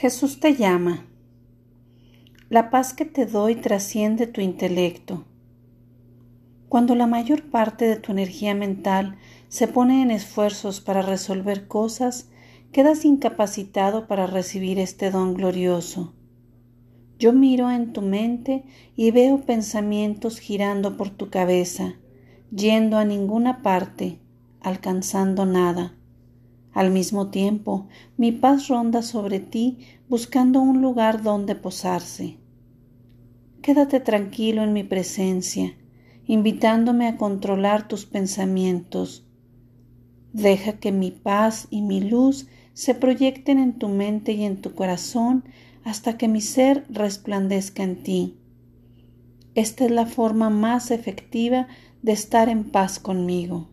Jesús te llama. La paz que te doy trasciende tu intelecto. Cuando la mayor parte de tu energía mental se pone en esfuerzos para resolver cosas, quedas incapacitado para recibir este don glorioso. Yo miro en tu mente y veo pensamientos girando por tu cabeza, yendo a ninguna parte, alcanzando nada. Al mismo tiempo, mi paz ronda sobre ti buscando un lugar donde posarse. Quédate tranquilo en mi presencia, invitándome a controlar tus pensamientos. Deja que mi paz y mi luz se proyecten en tu mente y en tu corazón hasta que mi ser resplandezca en ti. Esta es la forma más efectiva de estar en paz conmigo.